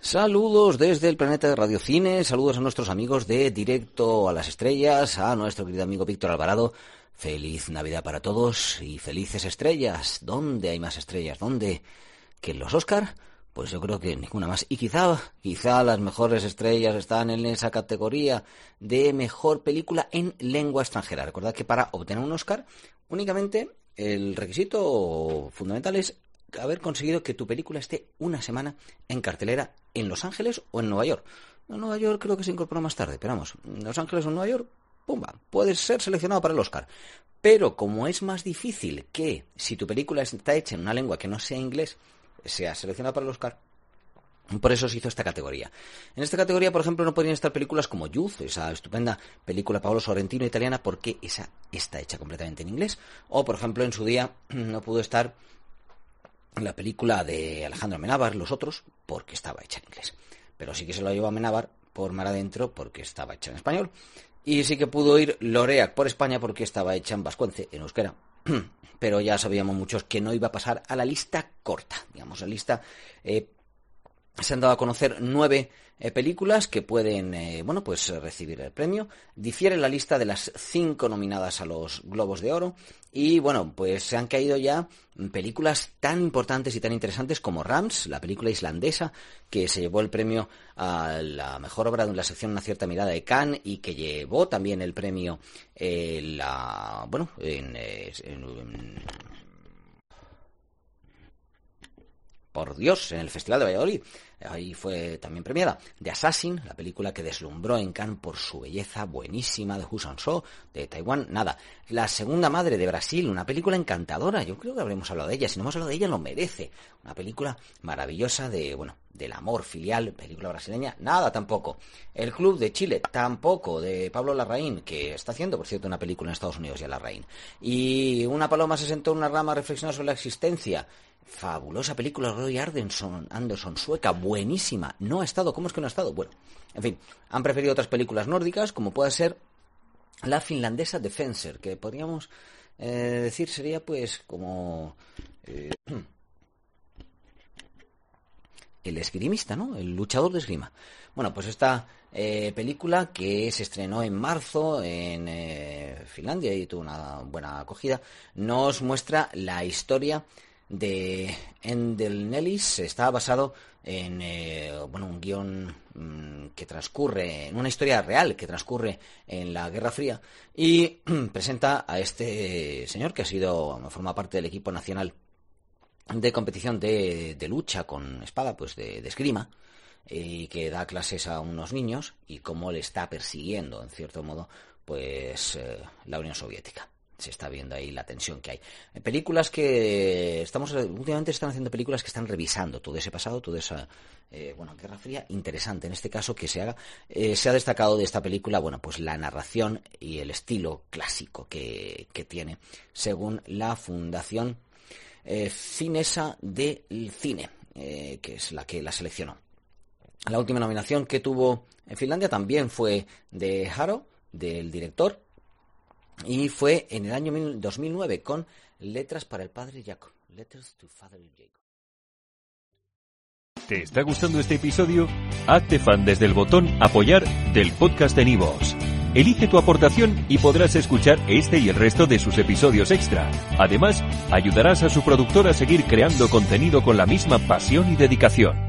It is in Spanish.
Saludos desde el planeta de Radio Cine, saludos a nuestros amigos de Directo a las Estrellas, a nuestro querido amigo Víctor Alvarado. Feliz Navidad para todos y felices estrellas. ¿Dónde hay más estrellas? ¿Dónde? ¿Que en los Oscar? Pues yo creo que ninguna más. Y quizá, quizá las mejores estrellas están en esa categoría de mejor película en lengua extranjera. Recordad que para obtener un Oscar, únicamente el requisito fundamental es haber conseguido que tu película esté una semana en cartelera en Los Ángeles o en Nueva York. En Nueva York creo que se incorporó más tarde, pero vamos, Los Ángeles o Nueva York, pumba, puedes ser seleccionado para el Oscar. Pero como es más difícil que si tu película está hecha en una lengua que no sea inglés, sea seleccionada para el Oscar, por eso se hizo esta categoría. En esta categoría, por ejemplo, no podrían estar películas como Youth, esa estupenda película Paolo Sorrentino italiana, porque esa está hecha completamente en inglés. O, por ejemplo, en su día no pudo estar la película de Alejandro Amenábar, Los Otros, porque estaba hecha en inglés. Pero sí que se lo llevó Amenábar por mar adentro porque estaba hecha en español. Y sí que pudo ir Loreac por España porque estaba hecha en vascuence, en euskera. Pero ya sabíamos muchos que no iba a pasar a la lista corta. Digamos, la lista eh, se han dado a conocer nueve eh, películas que pueden, eh, bueno, pues recibir el premio. Difiere la lista de las cinco nominadas a los Globos de Oro. Y bueno, pues se han caído ya películas tan importantes y tan interesantes como Rams, la película islandesa, que se llevó el premio a la mejor obra de la sección Una cierta mirada de Cannes y que llevó también el premio eh, la, bueno, en, por Dios, en el Festival de Valladolid ahí fue también premiada. The Assassin, la película que deslumbró en Cannes por su belleza buenísima de Hu Shou, de Taiwán, nada. La segunda madre de Brasil, una película encantadora, yo creo que habremos hablado de ella, si no hemos hablado de ella lo merece. Una película maravillosa de, bueno, del amor filial, película brasileña, nada tampoco. El Club de Chile, tampoco, de Pablo Larraín, que está haciendo, por cierto, una película en Estados Unidos ya Larraín. Y una paloma se sentó en una rama reflexionando sobre la existencia fabulosa película Roy Anderson, Anderson, sueca, buenísima. No ha estado, ¿cómo es que no ha estado? Bueno, en fin, han preferido otras películas nórdicas, como puede ser la finlandesa Defenser, que podríamos eh, decir sería pues como eh, el esgrimista, ¿no? El luchador de esgrima. Bueno, pues esta eh, película que se estrenó en marzo en Finlandia y tuvo una buena acogida, nos muestra la historia de Endel Nellis está basado en eh, bueno, un guion mm, que transcurre, en una historia real que transcurre en la Guerra Fría y presenta a este señor que ha sido, forma parte del equipo nacional de competición de, lucha con espada, pues de, esgrima, y que da clases a unos niños y cómo le está persiguiendo, en cierto modo, pues eh, la Unión Soviética se está viendo ahí la tensión que hay. Películas que estamos últimamente están haciendo películas que están revisando todo ese pasado, toda esa eh, bueno Guerra Fría interesante en este caso que se haga. Eh, se ha destacado de esta película bueno pues la narración y el estilo clásico que, tiene según la Fundación eh, Cinesa del Cine que es la que la seleccionó. La última nominación que tuvo en Finlandia también fue de Haro, del director, y fue en el año 2009 con Letras para el Padre Jacob. Letters to Father Jacob. ¿Te está gustando este episodio? Hazte fan desde el botón Apoyar del podcast de Nivos. Elige tu aportación y podrás escuchar este y el resto de sus episodios extra. Además, ayudarás a su productor a seguir creando contenido con la misma pasión y dedicación.